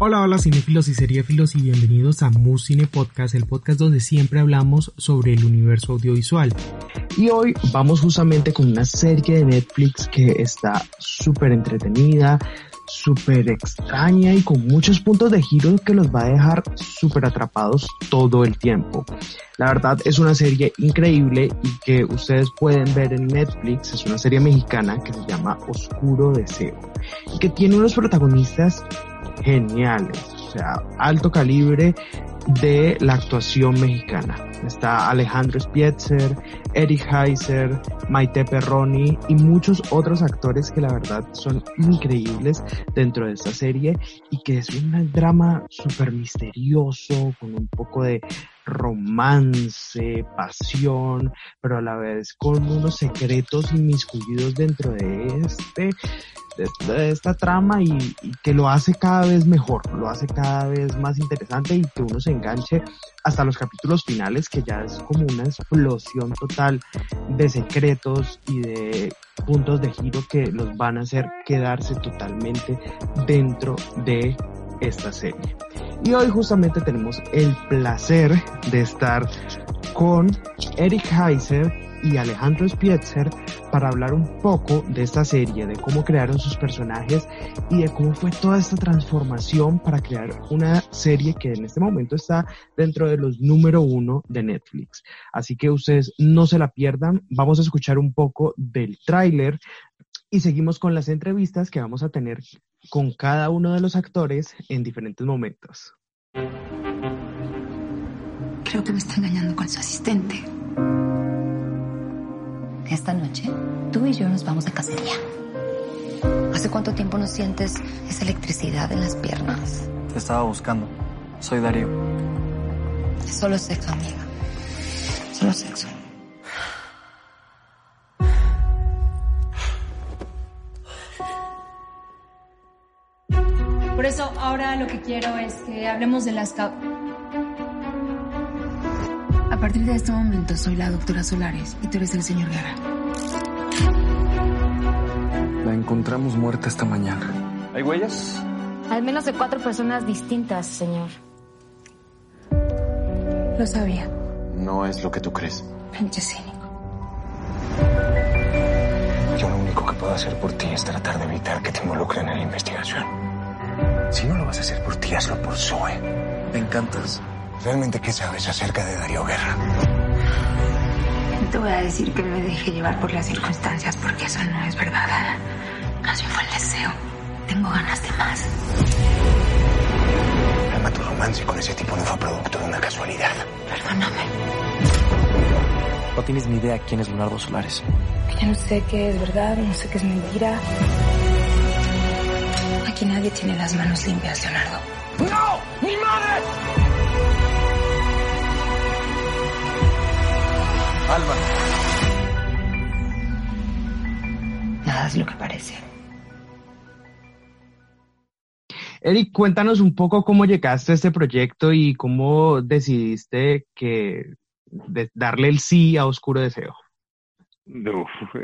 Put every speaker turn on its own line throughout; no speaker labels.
Hola, hola cinéfilos y seriéfilos y bienvenidos a Musine Podcast, el podcast donde siempre hablamos sobre el universo audiovisual.
Y hoy vamos justamente con una serie de Netflix que está súper entretenida, súper extraña y con muchos puntos de giro que los va a dejar súper atrapados todo el tiempo. La verdad es una serie increíble y que ustedes pueden ver en Netflix. Es una serie mexicana que se llama Oscuro Deseo y que tiene unos protagonistas geniales, o sea, alto calibre de la actuación mexicana. Está Alejandro Spietzer, Eric Heiser, Maite Perroni y muchos otros actores que la verdad son increíbles dentro de esta serie y que es un drama súper misterioso con un poco de romance, pasión, pero a la vez con unos secretos inmiscuidos dentro de este de, esta trama y, que lo hace cada vez mejor, lo hace cada vez más interesante y que uno se enganche hasta los capítulos finales que ya es como una explosión total de secretos y de puntos de giro que los van a hacer quedarse totalmente dentro de esta serie. Y hoy justamente tenemos el placer de estar con Eric Heiser y Alejandro Spietzer para hablar un poco de esta serie, de cómo crearon sus personajes y de cómo fue toda esta transformación para crear una serie que en este momento está dentro de los número uno de Netflix. Así que ustedes no se la pierdan. Vamos a escuchar un poco del tráiler y seguimos con las entrevistas que vamos a tener con cada uno de los actores en diferentes momentos.
Creo que me está engañando con su asistente. Esta noche, tú y yo nos vamos de cacería. ¿Hace cuánto tiempo no sientes esa electricidad en las piernas?
Te estaba buscando. Soy Darío.
Es solo sexo, amiga. Solo sexo.
Ahora lo que quiero es que hablemos de las causas.
A partir de este momento soy la doctora Solares y tú eres el señor Guerra.
La encontramos muerta esta mañana. ¿Hay huellas?
Al menos de cuatro personas distintas, señor.
Lo sabía.
No es lo que tú crees.
Pinche cínico.
Yo lo único que puedo hacer por ti es tratar de evitar que te involucren en la investigación. Si no lo vas a hacer por ti, hazlo por Zoe. Me encantas. ¿Realmente qué sabes acerca de Darío Guerra?
No te voy a decir que me dejé llevar por las circunstancias porque eso no es verdad. Más bien fue el deseo. Tengo ganas de más.
Alma, tu romance con ese tipo no fue producto de una casualidad.
Perdóname.
No tienes ni idea quién es Leonardo Solares.
Ya no sé qué es verdad, no sé qué es mentira. Nadie tiene las manos limpias, Leonardo.
¡No! ¡Mi madre! Alma.
Nada es lo que parece.
Eric, cuéntanos un poco cómo llegaste a este proyecto y cómo decidiste que darle el sí a Oscuro Deseo.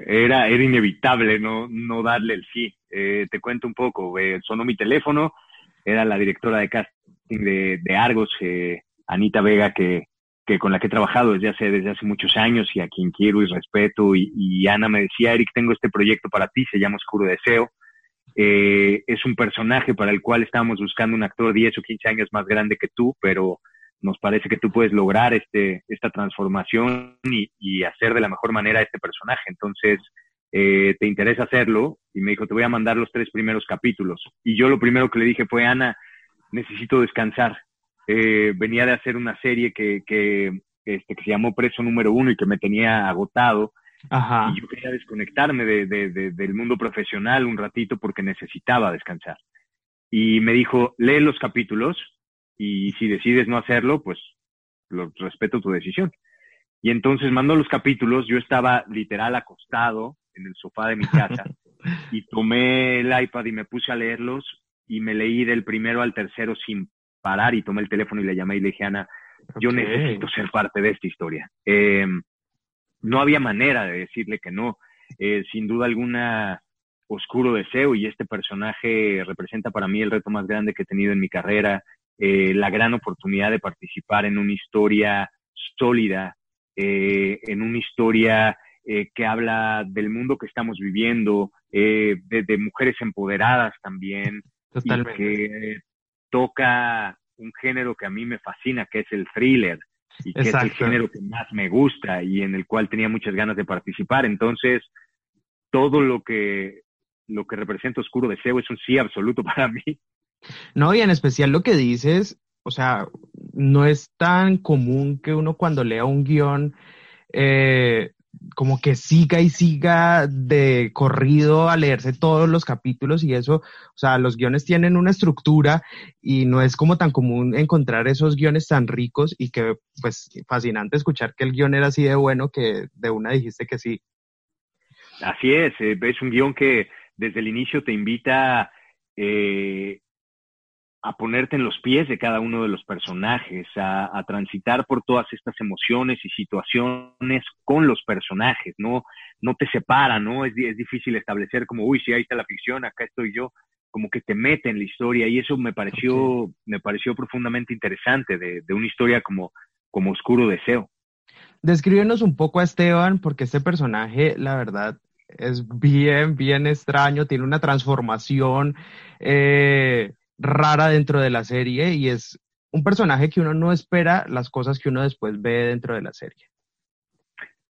Era, era inevitable no, no darle el sí. Eh, te cuento un poco. Eh, sonó mi teléfono, era la directora de casting de, de Argos, eh, Anita Vega, que, que con la que he trabajado desde hace, desde hace muchos años y a quien quiero y respeto. Y, Ana me decía, Eric, tengo este proyecto para ti, se llama Oscuro Deseo. Eh, es un personaje para el cual estábamos buscando un actor 10 o 15 años más grande que tú, pero nos parece que tú puedes lograr este, esta transformación y, hacer de la mejor manera este personaje. Entonces, eh, ¿te interesa hacerlo? Y me dijo, te voy a mandar los tres primeros capítulos. Y yo lo primero que le dije fue, Ana, necesito descansar eh, venía de hacer una serie que, que, este, que se llamó Preso Número Uno y que me tenía agotado.
Ajá.
Y yo quería desconectarme de, de, del mundo profesional un ratito porque necesitaba descansar. y me dijo, lee los capítulos y si decides no hacerlo, pues lo, respeto tu decisión. Y entonces mandó los capítulos, yo estaba literal acostado en el sofá de mi casa y tomé el iPad y me puse a leerlos y me leí del primero al tercero sin parar y tomé el teléfono y le llamé y le dije, Ana, yo necesito ser parte de esta historia. Eh, no había manera de decirle que no. Eh, sin duda alguna, oscuro deseo y este personaje representa para mí el reto más grande que he tenido en mi carrera, eh, la gran oportunidad de participar en una historia sólida, eh, en una historia que habla del mundo que estamos viviendo, de, mujeres empoderadas también, y que toca un género que a mí me fascina, que es el thriller y que es el género que más me gusta y en el cual tenía muchas ganas de participar. Entonces, todo lo que, lo que representa Oscuro Deseo es un sí absoluto para mí.
No, y en especial lo que dices, o sea, no es tan común que uno cuando lea un guion eh, como que siga y siga de corrido a leerse todos los capítulos y eso, o sea, los guiones tienen una estructura y no es como tan común encontrar esos guiones tan ricos y que pues fascinante escuchar que el guion era así de bueno que de una dijiste que sí.
Así es, eh, es un guion que desde el inicio te invita eh, a ponerte en los pies de cada uno de los personajes, a, transitar por todas estas emociones y situaciones con los personajes, ¿no? No te separa, ¿no? Es, es difícil establecer como, uy, sí, ahí está la ficción, acá estoy yo, como que te mete en la historia y eso me pareció, me pareció profundamente interesante de, de una historia como, como Oscuro Deseo.
Descríbenos un poco a Esteban, porque este personaje, la verdad, es bien, bien extraño, tiene una transformación. Eh, rara dentro de la serie y es un personaje que uno no espera las cosas que uno después ve dentro de la serie.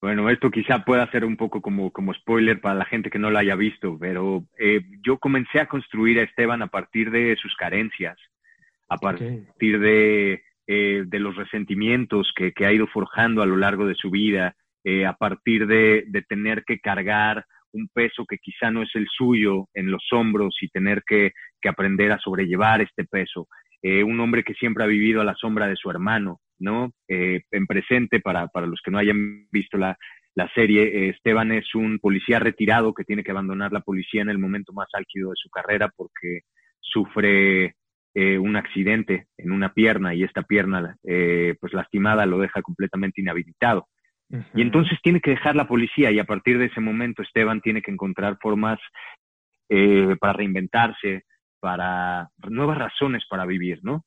Bueno, esto quizá pueda ser un poco como, como spoiler para la gente que no lo haya visto, pero eh, yo comencé a construir a Esteban a partir de sus carencias, a partir de, eh, de los resentimientos que, que, ha ido forjando a lo largo de su vida, eh, a partir de, de tener que cargar un peso que quizá no es el suyo en los hombros y tener que, aprender a sobrellevar este peso. Eh, un hombre que siempre ha vivido a la sombra de su hermano, ¿no? Eh, en presente, para, para los que no hayan visto la, serie, eh, Esteban es un policía retirado que tiene que abandonar la policía en el momento más álgido de su carrera porque sufre un accidente en una pierna y esta pierna, pues lastimada, lo deja completamente inhabilitado. Y entonces tiene que dejar la policía y a partir de ese momento Esteban tiene que encontrar formas eh, para reinventarse, para nuevas razones para vivir, ¿no?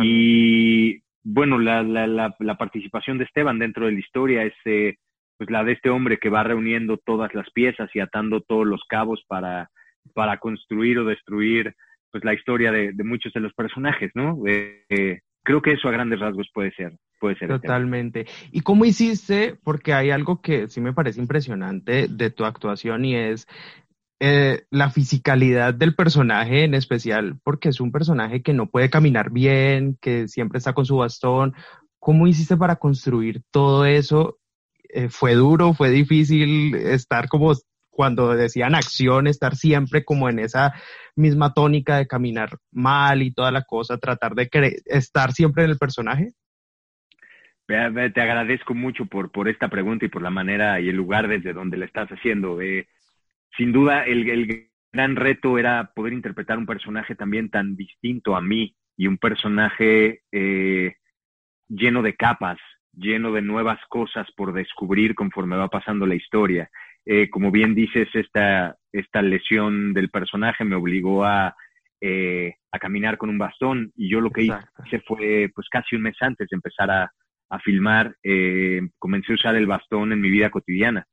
Y bueno, la, la, la, participación de Esteban dentro de la historia es eh, pues la de este hombre que va reuniendo todas las piezas y atando todos los cabos para, para construir o destruir pues la historia de, muchos de los personajes, ¿no? Eh, creo que eso a grandes rasgos puede ser puede ser.
Totalmente. ¿Y cómo hiciste? Porque hay algo que sí me parece impresionante de tu actuación y es eh, la fisicalidad del personaje en especial, porque es un personaje que no puede caminar bien, que siempre está con su bastón. ¿Cómo hiciste para construir todo eso? Eh, ¿Fue duro? ¿Fue difícil estar como cuando decían acción, estar siempre como en esa misma tónica de caminar mal y toda la cosa, tratar de estar siempre en el personaje?
Te agradezco mucho por, por esta pregunta y por la manera y el lugar desde donde la estás haciendo. Eh, sin duda, el, el, gran reto era poder interpretar un personaje también tan distinto a mí y un personaje eh, lleno de capas, lleno de nuevas cosas por descubrir conforme va pasando la historia. Eh, como bien dices, esta, esta lesión del personaje me obligó a, a caminar con un bastón y yo lo que hice fue pues casi un mes antes de empezar a, a filmar, eh, comencé a usar el bastón en mi vida cotidiana.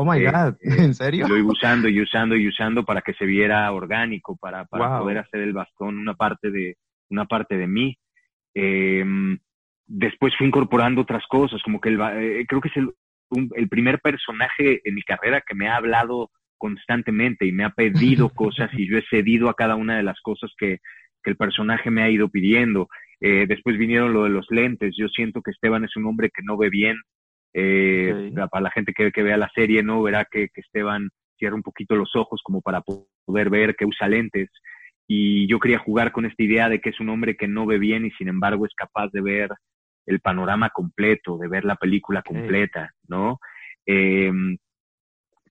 Oh my eh, God, eh, ¿en serio?
Lo iba usando y usando y usando para que se viera orgánico, para, para poder hacer el bastón una parte de, una parte de mí. Em, después fui incorporando otras cosas, como que el, creo que es el, el primer personaje en mi carrera que me ha hablado constantemente y me ha pedido cosas y yo he cedido a cada una de las cosas que, que el personaje me ha ido pidiendo. Eh, después vinieron lo de los lentes. Yo siento que Esteban es un hombre que no ve bien. Eh, Para la gente que, que, vea la serie, ¿no? Verá que, que, Esteban cierra un poquito los ojos como para poder ver que usa lentes. y yo quería jugar con esta idea de que es un hombre que no ve bien y sin embargo es capaz de ver el panorama completo, de ver la película completa, ¿no? Em,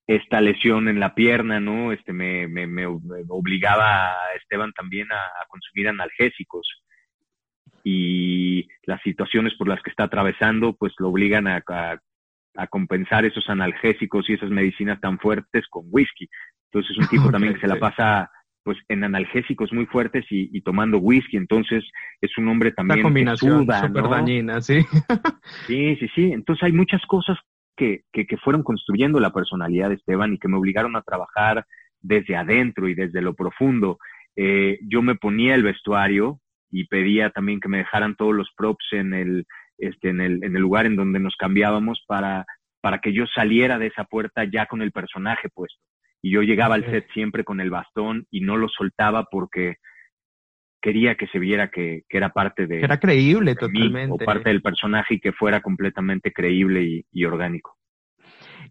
esta lesión en la pierna, ¿no? Este me, me, obligaba a Esteban también a, consumir analgésicos y las situaciones por las que está atravesando, pues lo obligan a, a, compensar esos analgésicos y esas medicinas tan fuertes con whisky. Entonces es un tipo también que se la pasa pues en analgésicos muy fuertes y, tomando whisky, entonces es un hombre también
Una combinación súper dañina, sí.
sí, sí, sí. Entonces hay muchas cosas que, que, que, fueron construyendo la personalidad de Esteban y que me obligaron a trabajar desde adentro y desde lo profundo. Eh, yo me ponía el vestuario y pedía también que me dejaran todos los props en el, este, en el, en el lugar en donde nos cambiábamos para, para que yo saliera de esa puerta ya con el personaje puesto y yo llegaba al set siempre con el bastón y no lo soltaba porque quería que se viera que, era parte de...
Era creíble totalmente.
o parte del personaje y que fuera completamente creíble y, orgánico.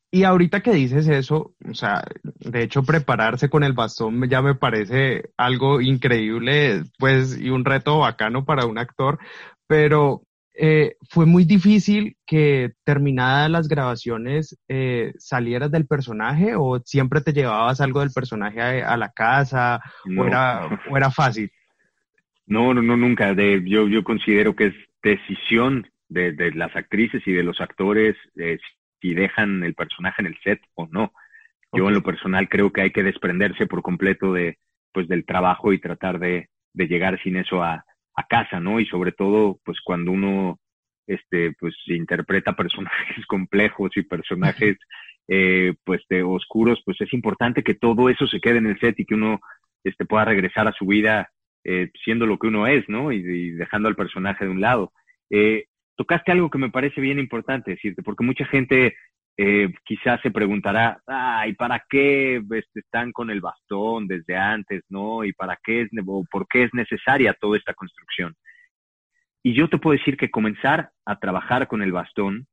Y ahorita que dices eso, o sea, de hecho prepararse con el bastón ya me parece algo increíble, pues, y un reto bacano para un actor, pero eh, fue muy difícil que terminadas las grabaciones eh, salieras del personaje o siempre te llevabas algo del personaje a, la casa o, era, o era fácil.
No, no, no, nunca. De, yo, yo considero que es decisión de, de las actrices y de los actores eh, si dejan el personaje en el set o no. Yo en lo personal creo que hay que desprenderse por completo de, pues, del trabajo y tratar de, de llegar sin eso a, a casa, ¿no? Y sobre todo, pues cuando uno, este, pues interpreta personajes complejos y personajes, eh, pues de oscuros, pues es importante que todo eso se quede en el set y que uno, este, pueda regresar a su vida eh, siendo lo que uno es, ¿no? Y, dejando al personaje de un lado. Eh, tocaste algo que me parece bien importante decirte, porque mucha gente eh, quizás se preguntará, ay, ¿para qué este, están con el bastón desde antes, no? ¿Y para qué es, o por qué es necesaria toda esta construcción? Y yo te puedo decir que comenzar a trabajar con el bastón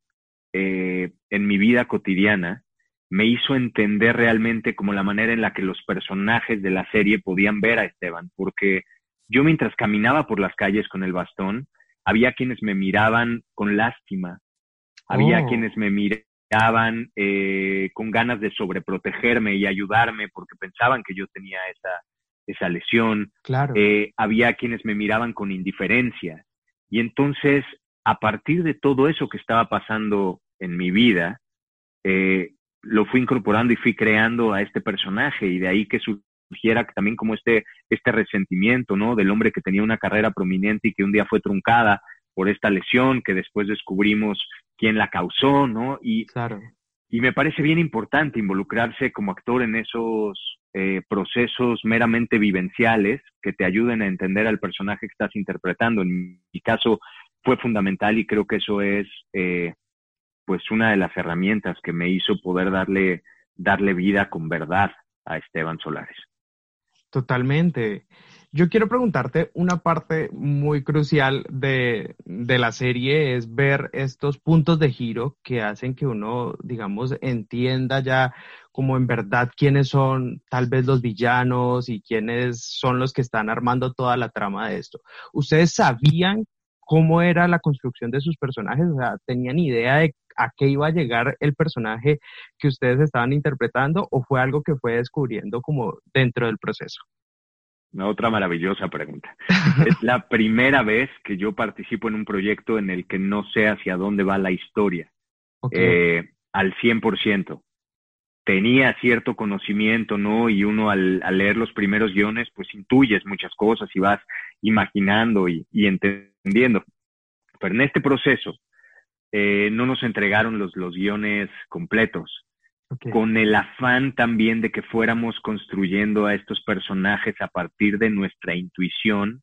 eh, en mi vida cotidiana me hizo entender realmente como la manera en la que los personajes de la serie podían ver a Esteban, porque yo mientras caminaba por las calles con el bastón, había quienes me miraban con lástima, había oh. quienes me miraban eh, con ganas de sobreprotegerme y ayudarme porque pensaban que yo tenía esa, esa lesión.
Claro.
Eh, había quienes me miraban con indiferencia. Y entonces, a partir de todo eso que estaba pasando en mi vida, eh, lo fui incorporando y fui creando a este personaje y de ahí que surgiera también como este, este resentimiento, ¿no? Del hombre que tenía una carrera prominente y que un día fue truncada por esta lesión que después descubrimos quién la causó, ¿no? Y,
claro.
y me parece bien importante involucrarse como actor en esos eh, procesos meramente vivenciales que te ayuden a entender al personaje que estás interpretando. En mi caso fue fundamental y creo que eso es eh, pues una de las herramientas que me hizo poder darle, darle vida con verdad a Esteban Solares.
Totalmente. Yo quiero preguntarte una parte muy crucial de, de, la serie es ver estos puntos de giro que hacen que uno, digamos, entienda ya como en verdad quiénes son tal vez los villanos y quiénes son los que están armando toda la trama de esto. ¿Ustedes sabían cómo era la construcción de sus personajes? O sea, ¿tenían idea de a qué iba a llegar el personaje que ustedes estaban interpretando o fue algo que fue descubriendo como dentro del proceso?
Otra maravillosa pregunta. es la primera vez que yo participo en un proyecto en el que no sé hacia dónde va la historia. Eh, al 100%. Tenía cierto conocimiento, ¿no? Y uno al, leer los primeros guiones, pues intuyes muchas cosas y vas imaginando y, entendiendo. Pero en este proceso eh, no nos entregaron los, los guiones completos con el afán también de que fuéramos construyendo a estos personajes a partir de nuestra intuición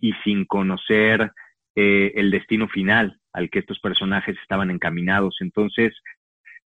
y sin conocer eh, el destino final al que estos personajes estaban encaminados. Entonces,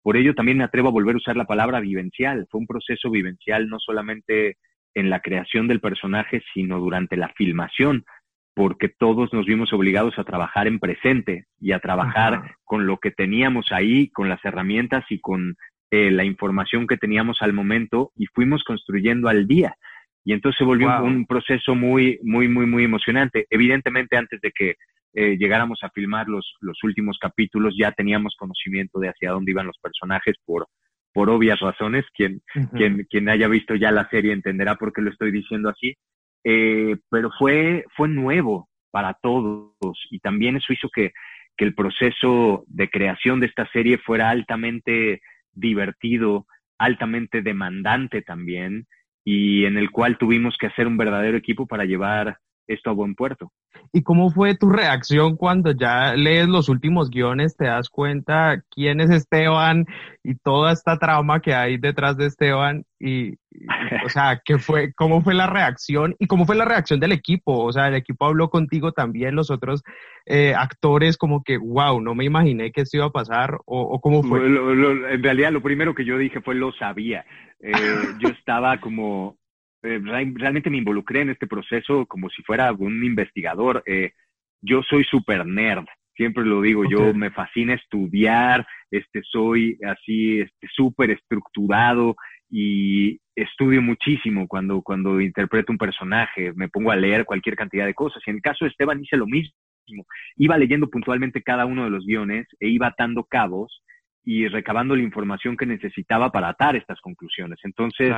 por ello también me atrevo a volver a usar la palabra vivencial. Fue un proceso vivencial no solamente en la creación del personaje, sino durante la filmación, porque todos nos vimos obligados a trabajar en presente y a trabajar con lo que teníamos ahí, con las herramientas y con eh, la información que teníamos al momento y fuimos construyendo al día. Y entonces se volvió un, proceso muy, muy, muy, muy emocionante. Evidentemente, antes de que eh, llegáramos a filmar los, los últimos capítulos, ya teníamos conocimiento de hacia dónde iban los personajes por, por obvias razones. Quien, quien, quien haya visto ya la serie entenderá por qué lo estoy diciendo así. Eh, pero fue, fue nuevo para todos y también eso hizo que, que el proceso de creación de esta serie fuera altamente divertido, altamente demandante también y en el cual tuvimos que hacer un verdadero equipo para llevar esto a buen puerto.
¿Y cómo fue tu reacción cuando ya lees los últimos guiones, te das cuenta quién es Esteban y toda esta trama que hay detrás de Esteban? Y, o sea, ¿qué fue, ¿cómo fue la reacción? ¿Y cómo fue la reacción del equipo? O sea, el equipo habló contigo también, los otros eh, actores, como que, wow, no me imaginé que esto iba a pasar, o, cómo fue.
en realidad, lo primero que yo dije fue lo sabía. Eh, yo estaba como eh, realmente me involucré en este proceso como si fuera un investigador. Eh, yo soy super nerd, siempre lo digo, yo me fascina estudiar, este, soy así, este, súper estructurado y estudio muchísimo cuando, cuando interpreto un personaje, me pongo a leer cualquier cantidad de cosas. Y en el caso de Esteban hice lo mismo, iba leyendo puntualmente cada uno de los guiones e iba atando cabos y recabando la información que necesitaba para atar estas conclusiones. Entonces,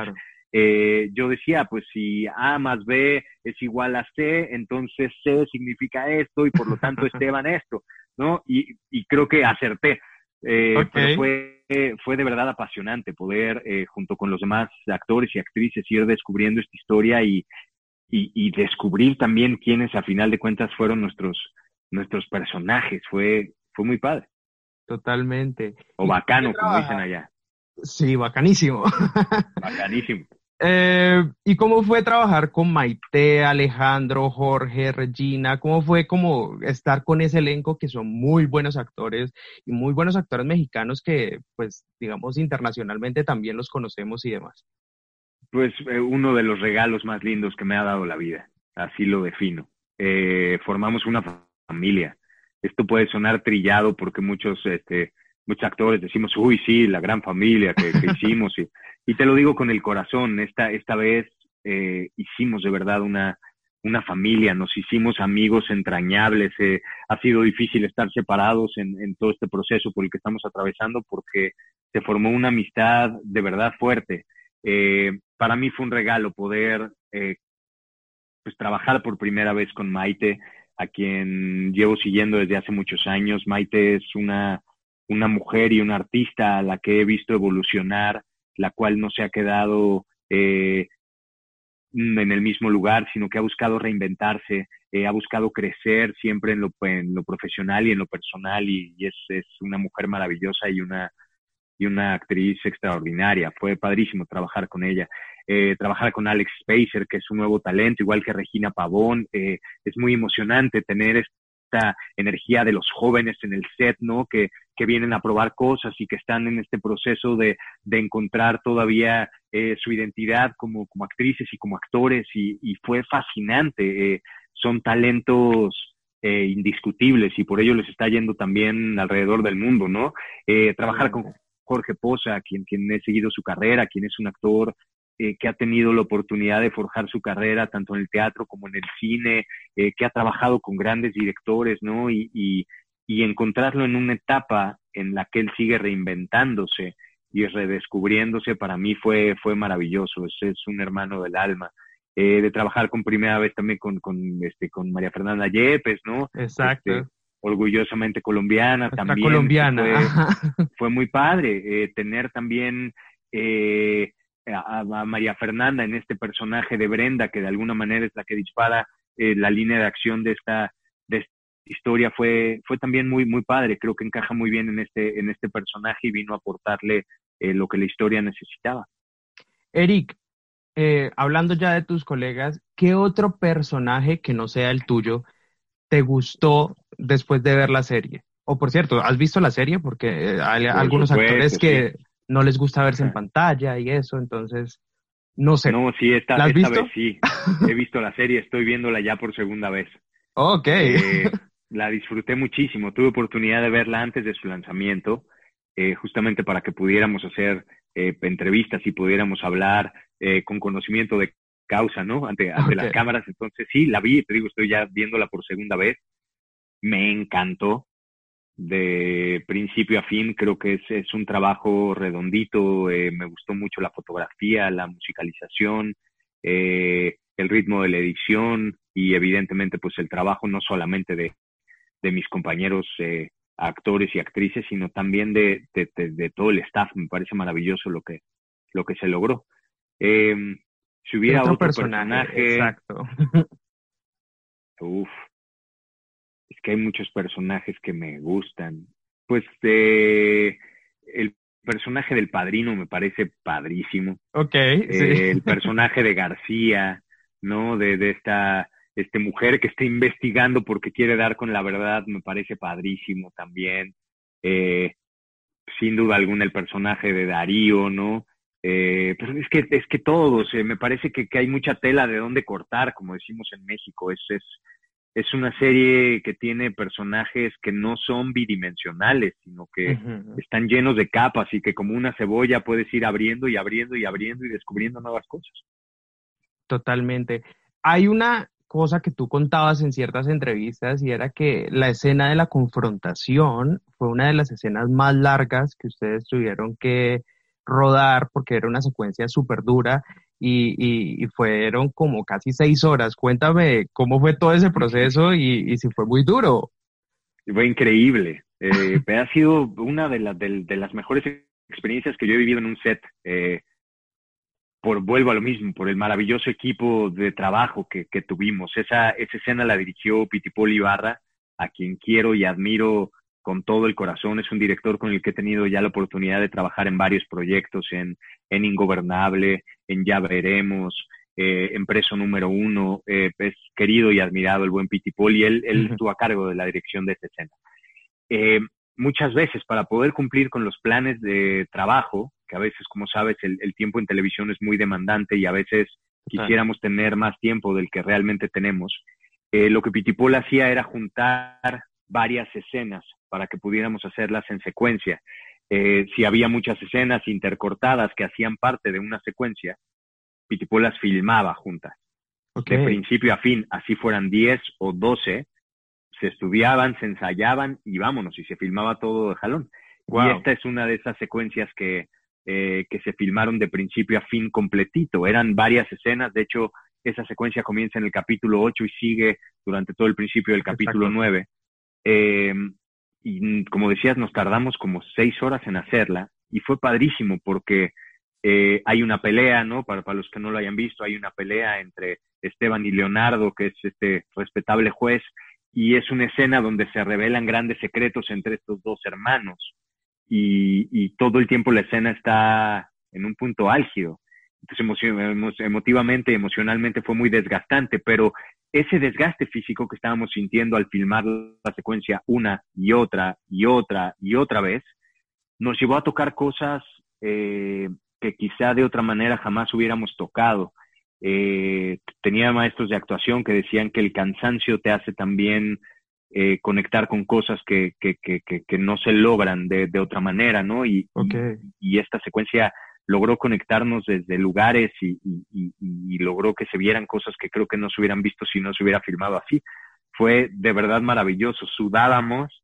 eh, yo decía, pues si A más B es igual a C, entonces C significa esto y por lo tanto Esteban esto, ¿no? Y, y creo que acerté. Eh, fue, fue de verdad apasionante poder, eh, junto con los demás actores y actrices, ir descubriendo esta historia y, y, y, descubrir también quiénes a final de cuentas fueron nuestros, nuestros personajes. Fue, fue muy padre.
Totalmente.
O bacano, como dicen allá.
Sí, bacanísimo.
Bacanísimo.
Eh, ¿Y cómo fue trabajar con Maite, Alejandro, Jorge, Regina? ¿Cómo fue como estar con ese elenco que son muy buenos actores y muy buenos actores mexicanos que, pues, digamos, internacionalmente también los conocemos y demás?
Pues eh, uno de los regalos más lindos que me ha dado la vida, así lo defino. Eh, formamos una familia. Esto puede sonar trillado porque muchos, este, muchos actores decimos, uy, sí, la gran familia que, que hicimos. Y, y te lo digo con el corazón, esta, esta vez eh, hicimos de verdad una, una familia, nos hicimos amigos entrañables, eh, ha sido difícil estar separados en, en, todo este proceso por el que estamos atravesando porque se formó una amistad de verdad fuerte. Eh, para mí fue un regalo poder eh, pues trabajar por primera vez con Maite, a quien llevo siguiendo desde hace muchos años. Maite es una, una mujer y una artista a la que he visto evolucionar la cual no se ha quedado eh, en el mismo lugar, sino que ha buscado reinventarse, eh, ha buscado crecer siempre en lo, en lo profesional y en lo personal y, es, es, una mujer maravillosa y una, y una actriz extraordinaria. Fue padrísimo trabajar con ella. Eh, trabajar con Alex Spacer, que es un nuevo talento, igual que Regina Pavón. Eh, es muy emocionante tener esta energía de los jóvenes en el set, ¿no? Que, que vienen a probar cosas y que están en este proceso de, de encontrar todavía eh, su identidad como, como actrices y como actores y, y fue fascinante. Eh, son talentos eh, indiscutibles y por ello les está yendo también alrededor del mundo, ¿no? Eh, trabajar con Jorge Poza, quien, quien he seguido su carrera, quien es un actor eh, que ha tenido la oportunidad de forjar su carrera tanto en el teatro como en el cine, eh, que ha trabajado con grandes directores, ¿no? Y, y, y, encontrarlo en una etapa en la que él sigue reinventándose y redescubriéndose, para mí fue, fue maravilloso. Es, es un hermano del alma. Eh, de trabajar con primera vez también con, con, este, con María Fernanda Yepes, ¿no?
Exacto.
Este, orgullosamente colombiana también.
colombiana.
Fue, fue muy padre eh, tener también eh, a, a, María Fernanda en este personaje de Brenda, que de alguna manera es la que dispara eh, la línea de acción de esta, de esta historia, fue, fue también muy, muy padre. Creo que encaja muy bien en este, en este personaje y vino a aportarle eh, lo que la historia necesitaba.
Eric, eh, hablando ya de tus colegas, ¿qué otro personaje que no sea el tuyo te gustó después de ver la serie? O por cierto, ¿has visto la serie? Porque hay por algunos supuesto, actores que sí no les gusta verse en pantalla y eso, entonces, no sé.
No, sí, esta, ¿La has esta visto? vez sí. He visto la serie, estoy viéndola ya por segunda vez.
Ok.
Eh, la disfruté muchísimo. Tuve oportunidad de verla antes de su lanzamiento, eh, justamente para que pudiéramos hacer eh, entrevistas y pudiéramos hablar eh, con conocimiento de causa, ¿no? Ante, ante las cámaras. Entonces sí, la vi, te digo, estoy ya viéndola por segunda vez. Me encantó de principio a fin. Creo que es, es un trabajo redondito. Eh, me gustó mucho la fotografía, la musicalización, eh, el ritmo de la edición y evidentemente pues el trabajo no solamente de, de mis compañeros eh, actores y actrices, sino también de, de, de, todo el staff. Me parece maravilloso lo que, lo que se logró. Eh, si hubiera otro, personaje,
Exacto.
Uf, que hay muchos personajes que me gustan. Pues eh, el personaje del padrino me parece padrísimo.
Ok.
Eh, el personaje de García, ¿no? De, de esta este mujer que está investigando porque quiere dar con la verdad, me parece padrísimo también. Eh, sin duda alguna el personaje de Darío, ¿no? Eh, pero es que, es que todos, eh, me parece que, que, hay mucha tela de dónde cortar, como decimos en México. Es, es, es una serie que tiene personajes que no son bidimensionales, sino que uh -huh. están llenos de capas y que como una cebolla puedes ir abriendo y abriendo y abriendo y descubriendo nuevas cosas.
Totalmente. Hay una cosa que tú contabas en ciertas entrevistas y era que la escena de la confrontación fue una de las escenas más largas que ustedes tuvieron que rodar porque era una secuencia súper dura y, y, y, fueron como casi seis horas. Cuéntame cómo fue todo ese proceso y, y si fue muy duro.
Fue increíble. Eh, ha sido una de, la, de, de, las mejores experiencias que yo he vivido en un set. Eh, por, vuelvo a lo mismo, por el maravilloso equipo de trabajo que, que tuvimos. Esa, esa escena la dirigió Pitipol Ibarra, a quien quiero y admiro con todo el corazón. Es un director con el que he tenido ya la oportunidad de trabajar en varios proyectos, en, en Ingobernable, en Ya Veremos, eh, en Preso Número Uno. Eh, es querido y admirado el buen Pitipol y él, él estuvo a cargo de la dirección de esta escena. Eh, muchas veces para poder cumplir con los planes de trabajo, que a veces, como sabes, el, el tiempo en televisión es muy demandante y a veces quisiéramos tener más tiempo del que realmente tenemos, eh, lo que Pitipol hacía era juntar varias escenas para que pudiéramos hacerlas en secuencia. Eh, si había muchas escenas intercortadas que hacían parte de una secuencia, Pitipol las filmaba juntas. Okay. De principio a fin, así fueran 10 o 12, se estudiaban, se ensayaban y vámonos, y se filmaba todo de jalón. Wow. Y esta es una de esas secuencias que eh, que se filmaron de principio a fin completito. Eran varias escenas, de hecho, esa secuencia comienza en el capítulo 8 y sigue durante todo el principio del capítulo Exacto. 9. Eh, y como decías, nos tardamos como seis horas en hacerla y fue padrísimo porque eh, hay una pelea, ¿no? Para, para los que no lo hayan visto, hay una pelea entre Esteban y Leonardo, que es este respetable juez, y es una escena donde se revelan grandes secretos entre estos dos hermanos y, y, todo el tiempo la escena está en un punto álgido. Entonces, emotivamente, emocionalmente fue muy desgastante, pero ese desgaste físico que estábamos sintiendo al filmar la secuencia una y otra y otra y otra vez, nos llevó a tocar cosas eh, que quizá de otra manera jamás hubiéramos tocado. Eh, tenía maestros de actuación que decían que el cansancio te hace también eh, conectar con cosas que, que, que, que, no se logran de, de otra manera, ¿no? Y,
okay.
y, y, esta secuencia logró conectarnos desde lugares y, y, y, logró que se vieran cosas que creo que no se hubieran visto si no se hubiera filmado así. Fue de verdad maravilloso. Sudábamos,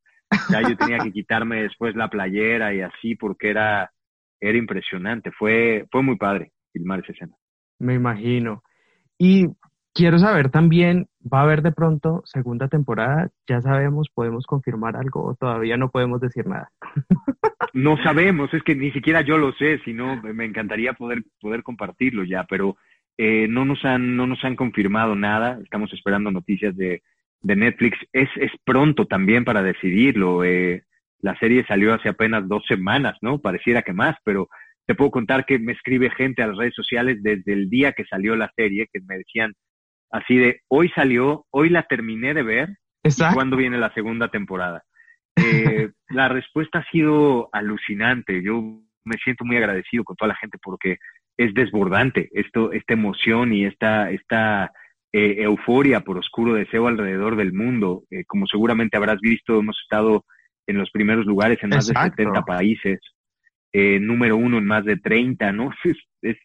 ya yo tenía que quitarme después la playera y así porque era, era impresionante. Fue, fue muy padre filmar esa escena.
Me imagino. Y Quiero saber también, ¿va a haber de pronto segunda temporada? Ya sabemos, podemos confirmar algo o todavía no podemos decir nada.
no sabemos, es que ni siquiera yo lo sé, sino me encantaría poder, poder compartirlo ya, pero eh, no, nos han, no nos han confirmado nada, estamos esperando noticias de, de Netflix. Es, es pronto también para decidirlo. Eh, la serie salió hace apenas dos semanas, ¿no? Pareciera que más, pero te puedo contar que me escribe gente a las redes sociales desde el día que salió la serie, que me decían, así de hoy salió, hoy la terminé de ver,
Exacto.
¿cuándo viene la segunda temporada? Eh, la respuesta ha sido alucinante. Yo me siento muy agradecido con toda la gente porque es desbordante esto, esta emoción y esta, esta eh, euforia por oscuro deseo alrededor del mundo. Eh, como seguramente habrás visto, hemos estado en los primeros lugares en más
Exacto.
de 70 países, eh, número uno en más de 30, ¿no? Es,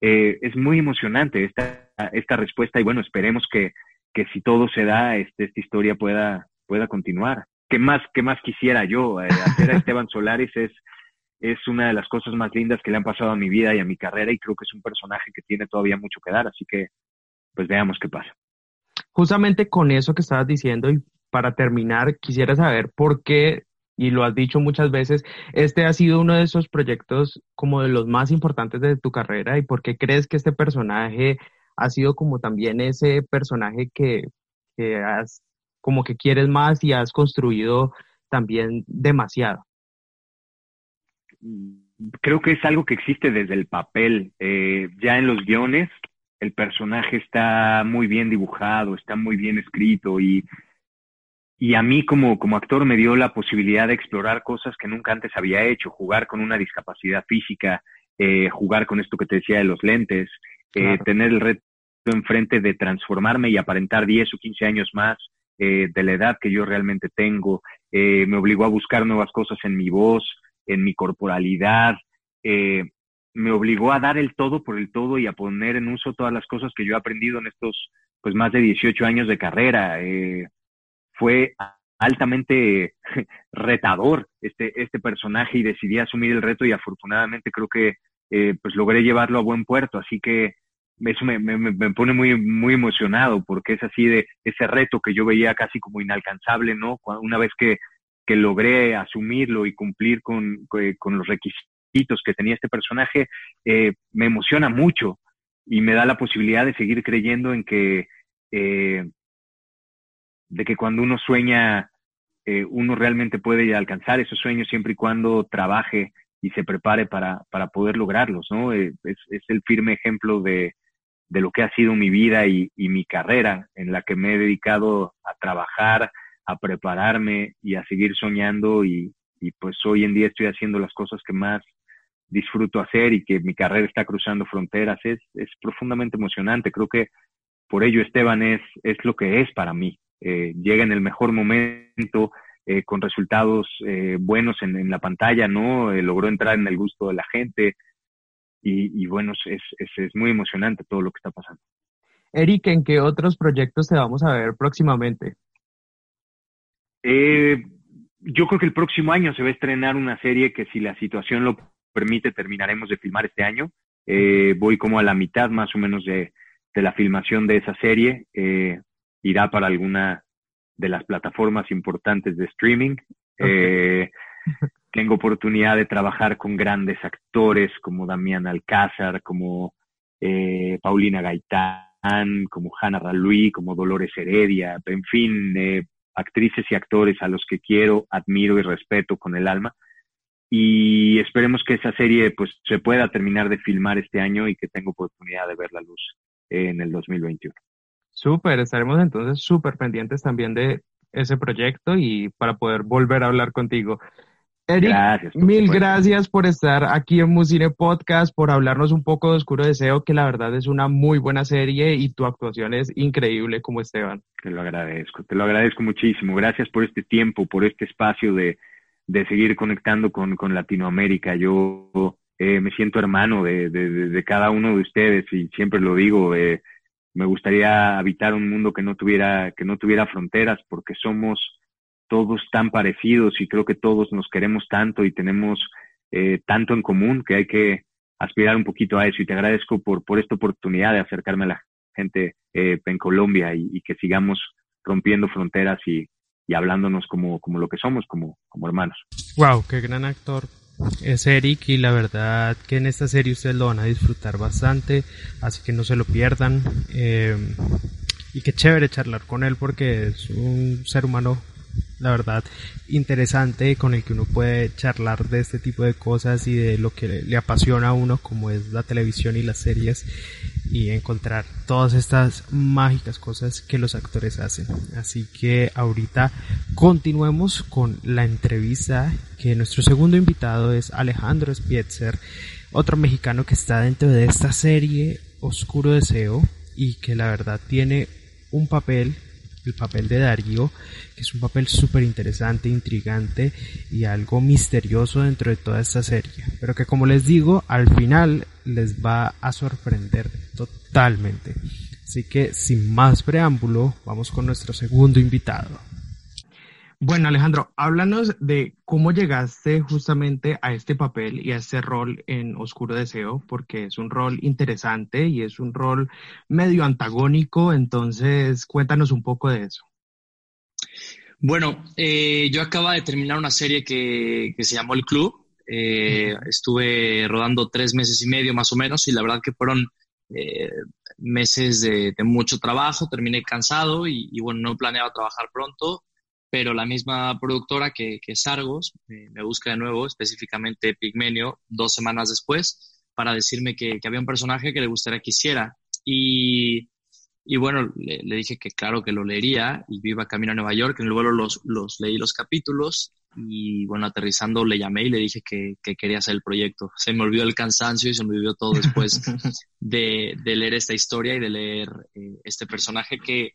es, es muy emocionante esta esta respuesta y bueno, esperemos que, que si todo se da, este, esta historia pueda, pueda continuar. ¿Qué más, qué más quisiera yo? Eh, hacer a Esteban Solares es, es una de las cosas más lindas que le han pasado a mi vida y a mi carrera y creo que es un personaje que tiene todavía mucho que dar, así que pues veamos qué pasa.
Justamente con eso que estabas diciendo y para terminar, quisiera saber por qué, y lo has dicho muchas veces, este ha sido uno de esos proyectos como de los más importantes de tu carrera y por qué crees que este personaje ha sido como también ese personaje que, que has, como que quieres más y has construido también demasiado.
Creo que es algo que existe desde el papel. Eh, ya en los guiones, el personaje está muy bien dibujado, está muy bien escrito y, y a mí como, como actor me dio la posibilidad de explorar cosas que nunca antes había hecho, jugar con una discapacidad física, eh, jugar con esto que te decía de los lentes, eh, tener el reto enfrente de transformarme y aparentar 10 o 15 años más eh, de la edad que yo realmente tengo. Eh, me obligó a buscar nuevas cosas en mi voz, en mi corporalidad. Eh, me obligó a dar el todo por el todo y a poner en uso todas las cosas que yo he aprendido en estos pues más de 18 años de carrera. fue altamente retador este, este personaje y decidí asumir el reto y afortunadamente creo que pues logré llevarlo a buen puerto. Así que eso me, me, me, pone muy, muy emocionado porque es así de ese reto que yo veía casi como inalcanzable, ¿no? Una vez que, que logré asumirlo y cumplir con, con los requisitos que tenía este personaje, eh, me emociona mucho y me da la posibilidad de seguir creyendo en que, eh, de que cuando uno sueña, eh, uno realmente puede alcanzar esos sueños siempre y cuando trabaje y se prepare para, para poder lograrlos, ¿no? es, es el firme ejemplo de, de lo que ha sido mi vida y, mi carrera, en la que me he dedicado a trabajar, a prepararme y a seguir soñando y, pues hoy en día estoy haciendo las cosas que más disfruto hacer y que mi carrera está cruzando fronteras. Es, es profundamente emocionante. Creo que por ello Esteban es, es lo que es para mí. Eh, llega en el mejor momento, eh, con resultados eh, buenos en, en, la pantalla, ¿no? logró entrar en el gusto de la gente, y, bueno, es, es, es, muy emocionante todo lo que está pasando.
Eric, ¿en qué otros proyectos te vamos a ver próximamente?
Eh, yo creo que el próximo año se va a estrenar una serie que si la situación lo permite terminaremos de filmar este año. Eh, voy como a la mitad más o menos de, de la filmación de esa serie. Eh, irá para alguna de las plataformas importantes de streaming. Eh, tengo oportunidad de trabajar con grandes actores como Damián Alcázar, como eh, Paulina Gaitán, como Hanna Ralui, como Dolores Heredia, en fin, eh, actrices y actores a los que quiero, admiro y respeto con el alma. Y esperemos que esa serie pues se pueda terminar de filmar este año y que tenga oportunidad de ver la luz en el 2021.
Súper, estaremos entonces súper pendientes también de ese proyecto y para poder volver a hablar contigo. Eric, mil gracias por estar aquí en Musine Podcast, por hablarnos un poco de Oscuro Deseo, que la verdad es una muy buena serie y tu actuación es increíble como Esteban.
Te lo agradezco, te lo agradezco muchísimo. Gracias por este tiempo, por este espacio de, de seguir conectando con, con Latinoamérica. Yo eh, me siento hermano de, de, de, cada uno de ustedes y siempre lo digo, eh, me gustaría habitar un mundo que no tuviera, que no tuviera fronteras porque somos todos tan parecidos y creo que todos nos queremos tanto y tenemos eh, tanto en común que hay que aspirar un poquito a eso y te agradezco por, por esta oportunidad de acercarme a la gente eh, en Colombia y, que sigamos rompiendo fronteras y, y hablándonos como, como lo que somos, como, como hermanos.
Wow, qué gran actor es Eric y la verdad que en esta serie ustedes lo van a disfrutar bastante, así que no se lo pierdan. Eh, y qué chévere charlar con él porque es un ser humano la verdad, interesante con el que uno puede charlar de este tipo de cosas y de lo que le apasiona a uno, como es la televisión y las series, y encontrar todas estas mágicas cosas que los actores hacen. Así que ahorita continuemos con la entrevista, que nuestro segundo invitado es Alejandro Spietzer, otro mexicano que está dentro de esta serie Oscuro Deseo y que la verdad tiene un papel el papel de Darío, que es un papel súper interesante, intrigante y algo misterioso dentro de toda esta serie. Pero que como les digo, al final les va a sorprender totalmente.
Así que sin más preámbulo, vamos con nuestro segundo invitado.
Bueno, Alejandro, háblanos de cómo llegaste justamente a este papel y a este rol en Oscuro Deseo, porque es un rol interesante y es un rol medio antagónico, entonces cuéntanos un poco de eso.
Bueno, eh, yo acabo de terminar una serie que, se llamó El Club. Eh, estuve rodando tres meses y medio más o menos y la verdad que fueron eh, meses de, mucho trabajo, terminé cansado y, y, bueno, no planeaba trabajar pronto pero la misma productora que, que Sargos me, busca de nuevo, específicamente Pigmenio, dos semanas después, para decirme que, había un personaje que le gustaría que hiciera. Y, y bueno, le, dije que claro que lo leería y viva camino a Nueva York. En el vuelo los, los leí los capítulos y bueno, aterrizando le llamé y le dije que, que, quería hacer el proyecto. Se me olvidó el cansancio y se me olvidó todo después de, de leer esta historia y de leer eh, este personaje que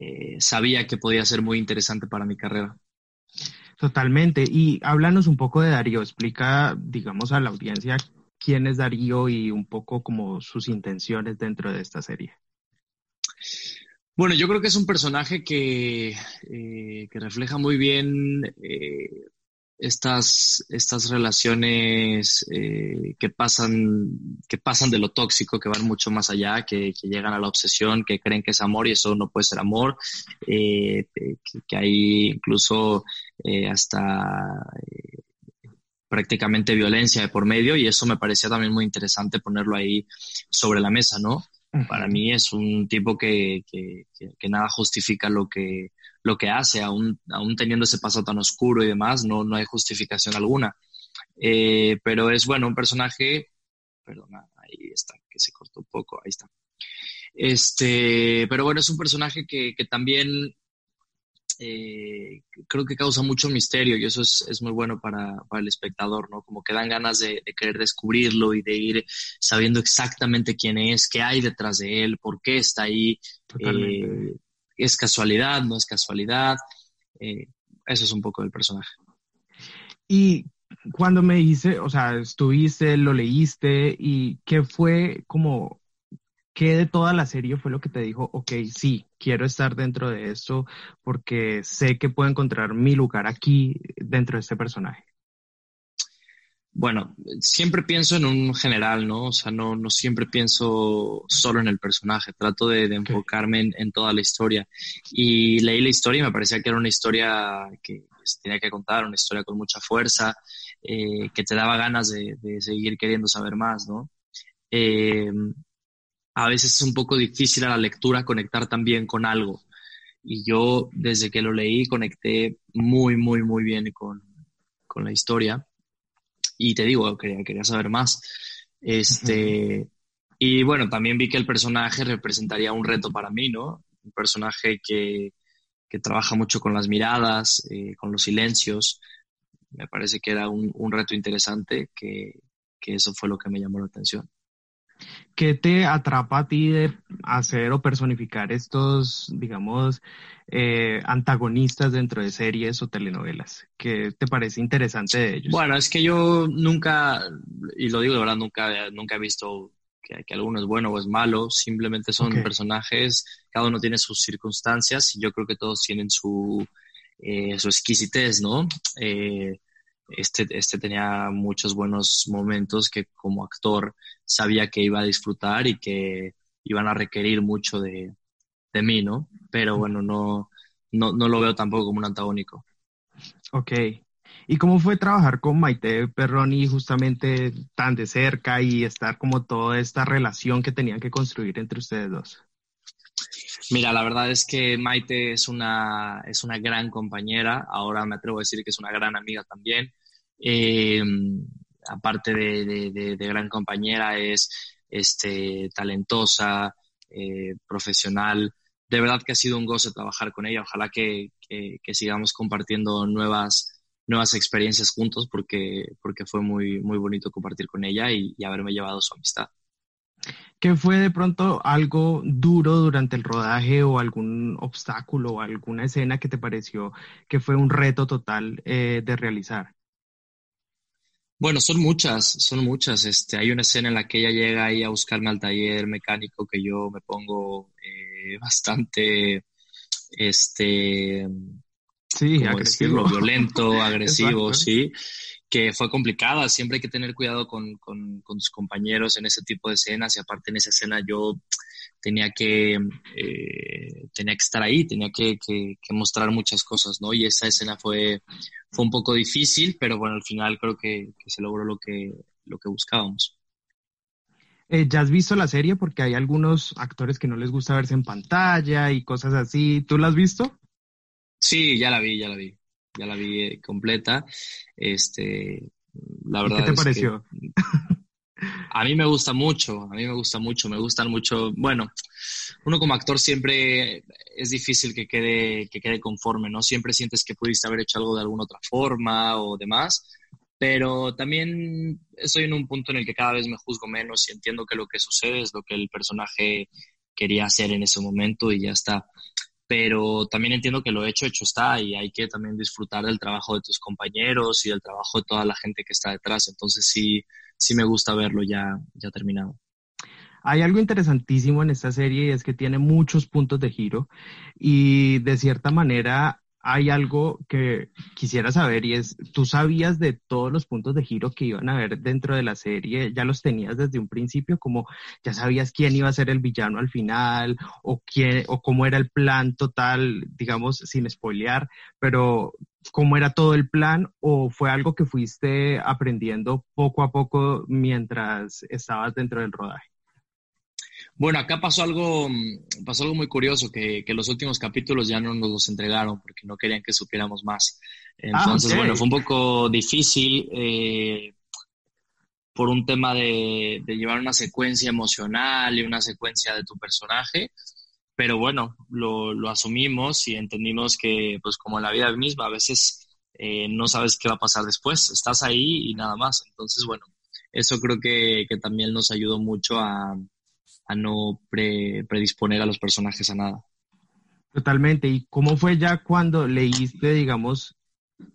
eh, sabía que podía ser muy interesante para mi carrera.
Totalmente. Y háblanos un poco de Darío. Explica, digamos, a la audiencia quién es Darío y un poco como sus intenciones dentro de esta serie.
Bueno, yo creo que es un personaje que, eh, que refleja muy bien eh, estas, estas relaciones eh, que, pasan, que pasan de lo tóxico, que van mucho más allá, que, llegan a la obsesión, que creen que es amor y eso no puede ser amor, eh, que, hay incluso eh, hasta prácticamente violencia de por medio y eso me parecía también muy interesante ponerlo ahí sobre la mesa, ¿no? Para mí es un tipo que, que, que, nada justifica lo que, lo que hace, aún, aún teniendo ese paso tan oscuro y demás, no, no hay justificación alguna. Eh, pero es, bueno, un personaje, perdona, ahí está, que se cortó un poco, ahí está. Este, pero bueno, es un personaje que, que también eh, creo que causa mucho misterio y eso es, muy bueno para, el espectador, ¿no? Como que dan ganas de, querer descubrirlo y de ir sabiendo exactamente quién es, qué hay detrás de él, por qué está ahí. Eh, ¿Es casualidad? ¿No es casualidad? Eh, eso es un poco del personaje.
Y cuando me dice, o sea, estuviste, lo leíste y qué fue como ¿Qué de toda la serie fue lo que te dijo, ok, sí, quiero estar dentro de esto porque sé que puedo encontrar mi lugar aquí dentro de este personaje?
Bueno, siempre pienso en un general, ¿no? O sea, no, no siempre pienso solo en el personaje, trato de, enfocarme en, toda la historia. Y leí la historia y me parecía que era una historia que se tenía que contar, una historia con mucha fuerza, eh, que te daba ganas de, seguir queriendo saber más, ¿no? Eh, a veces es un poco difícil a la lectura conectar también con algo. Y yo desde que lo leí conecté muy, muy, muy bien con, con la historia. Y te digo, quería, quería saber más. Este, Y bueno, también vi que el personaje representaría un reto para mí, ¿no? Un personaje que, que trabaja mucho con las miradas, eh, con los silencios. Me parece que era un, un reto interesante, que, que eso fue lo que me llamó la atención.
¿Qué te atrapa a ti de hacer o personificar estos, digamos, eh, antagonistas dentro de series o telenovelas? ¿Qué te parece interesante de ellos?
Bueno, es que yo nunca, y lo digo de verdad, nunca, nunca he visto que, que alguno es bueno o es malo, simplemente son personajes, cada uno tiene sus circunstancias y yo creo que todos tienen su, eh, su exquisitez, ¿no? Eh, este, este tenía muchos buenos momentos que como actor sabía que iba a disfrutar y que iban a requerir mucho de, de mí, ¿no? Pero bueno, no, no, no lo veo tampoco como un antagónico.
Ok. ¿Y cómo fue trabajar con Maite Perroni justamente tan de cerca y estar como toda esta relación que tenían que construir entre ustedes dos?
Mira, la verdad es que Maite es una, es una gran compañera, ahora me atrevo a decir que es una gran amiga también. Eh, aparte de, gran compañera, es este, talentosa, eh, profesional. De verdad que ha sido un goce trabajar con ella. Ojalá que, sigamos compartiendo nuevas, nuevas experiencias juntos porque, porque fue muy, muy bonito compartir con ella y, y haberme llevado su amistad.
¿Qué fue de pronto algo duro durante el rodaje o algún obstáculo o alguna escena que te pareció que fue un reto total eh, de realizar?
Bueno, son muchas, son muchas. Este, hay una escena en la que ella llega ahí a buscarme al taller mecánico que yo me pongo eh, bastante, este,
sí, agresivo.
violento, agresivo, sí, que fue complicada. Siempre hay que tener cuidado con, con, con tus compañeros en ese tipo de escenas y aparte en esa escena yo tenía que, eh, tenía que estar ahí, tenía que, que, mostrar muchas cosas, ¿no? Y esa escena fue, fue un poco difícil, pero bueno, al final creo que, se logró lo que, lo que buscábamos.
Eh, ¿Ya has visto la serie? Porque hay algunos actores que no les gusta verse en pantalla y cosas así. ¿Tú la has visto?
Sí, ya la vi, ya la vi. Ya la vi completa. Este, la verdad.
¿Qué te pareció?
A mí me gusta mucho, a mí me gusta mucho, me gustan mucho. Bueno, uno como actor siempre es difícil que quede, que quede conforme, ¿no? Siempre sientes que pudiste haber hecho algo de alguna otra forma o demás, pero también estoy en un punto en el que cada vez me juzgo menos y entiendo que lo que sucede es lo que el personaje quería hacer en ese momento y ya está. Pero también entiendo que lo hecho, hecho está y hay que también disfrutar del trabajo de tus compañeros y del trabajo de toda la gente que está detrás. Entonces sí sí me gusta verlo ya, ya terminado.
Hay algo interesantísimo en esta serie y es que tiene muchos puntos de giro y de cierta manera hay algo que quisiera saber y es, ¿tú sabías de todos los puntos de giro que iban a haber dentro de la serie? ¿Ya los tenías desde un principio? Como ya sabías quién iba a ser el villano al final o quién o cómo era el plan total, digamos, sin spoilear, pero cómo era todo el plan o fue algo que fuiste aprendiendo poco a poco mientras estabas dentro del rodaje?
Bueno, acá pasó algo, pasó algo muy curioso, que, que, los últimos capítulos ya no nos los entregaron porque no querían que supiéramos más. Ah, Entonces, bueno, fue un poco difícil eh, por un tema de, de, llevar una secuencia emocional y una secuencia de tu personaje, pero bueno, lo, lo asumimos y entendimos que, pues como en la vida misma, a veces eh, no sabes qué va a pasar después, estás ahí y nada más. Entonces, bueno, eso creo que, que también nos ayudó mucho a a no predisponer a los personajes a nada.
Totalmente. ¿Y cómo fue ya cuando leíste, digamos,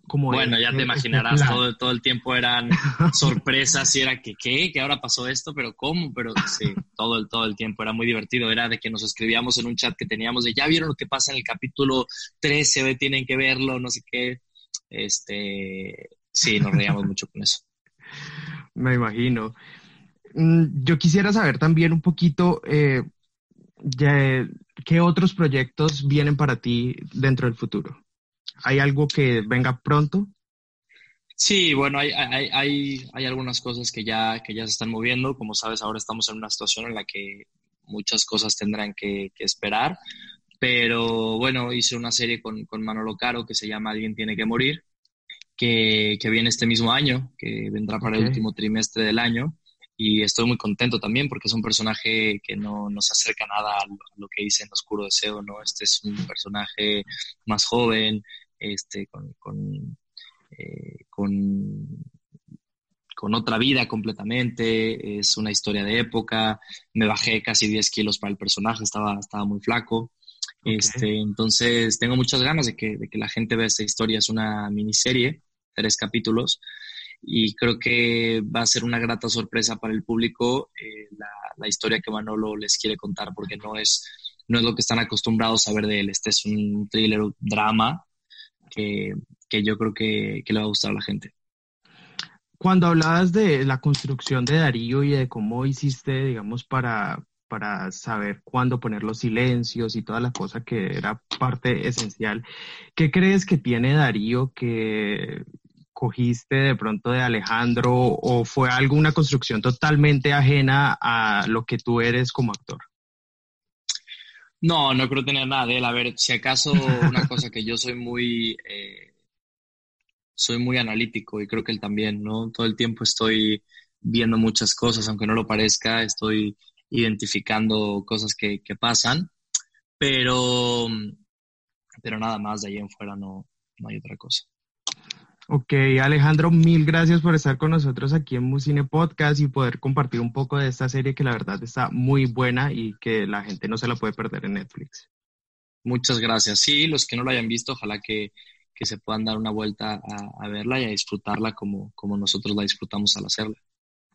como...
Bueno, ya te imaginarás, todo, todo el tiempo eran sorpresas y era que, ¿qué? Que ahora pasó esto, pero ¿cómo? Pero sí, todo el, todo el tiempo era muy divertido. Era de que nos escribíamos en un chat que teníamos de, ya vieron lo que pasa en el capítulo 13, tienen que verlo, no sé qué. Este, sí, nos reíamos mucho con eso.
Me imagino. Mm, yo quisiera saber también un poquito eh, qué otros proyectos vienen para ti dentro del futuro. ¿Hay algo que venga pronto?
Sí, bueno, hay, hay, hay, hay, algunas cosas que ya, que ya se están moviendo. Como sabes, ahora estamos en una situación en la que muchas cosas tendrán que, esperar. Pero bueno, hice una serie con, con, Manolo Caro que se llama Alguien tiene que morir, que, que viene este mismo año, que vendrá para el último trimestre del año y estoy muy contento también porque es un personaje que no nos acerca nada a lo, que dice en Oscuro Deseo, ¿no? Este es un personaje más joven, este, con, con, eh, con, con, otra vida completamente, es una historia de época, me bajé casi 10 kilos para el personaje, estaba, estaba muy flaco. Este, entonces tengo muchas ganas de que, de que la gente vea esta historia, es una miniserie, tres capítulos, y creo que va a ser una grata sorpresa para el público eh, la, historia que Manolo les quiere contar, porque no es, no es lo que están acostumbrados a ver de él. Este es un thriller, drama, que, que yo creo que, que, le va a gustar a la gente.
Cuando hablabas de la construcción de Darío y de cómo hiciste, digamos, para, para saber cuándo poner los silencios y toda la cosa que era parte esencial. ¿Qué crees que tiene Darío que, cogiste de pronto de Alejandro o fue alguna construcción totalmente ajena a lo que tú eres como actor?
No, no creo tener nada de él. A ver, si acaso una cosa que yo soy muy, eh, soy muy analítico y creo que él también, ¿no? Todo el tiempo estoy viendo muchas cosas, aunque no lo parezca, estoy identificando cosas que, que pasan, pero, pero nada más de ahí en fuera no, no hay otra cosa.
Ok, Alejandro, mil gracias por estar con nosotros aquí en Musine Podcast y poder compartir un poco de esta serie que la verdad está muy buena y que la gente no se la puede perder en Netflix.
Muchas gracias. Sí, los que no lo hayan visto, ojalá que, que se puedan dar una vuelta a, verla y a disfrutarla como, como nosotros la disfrutamos al hacerla.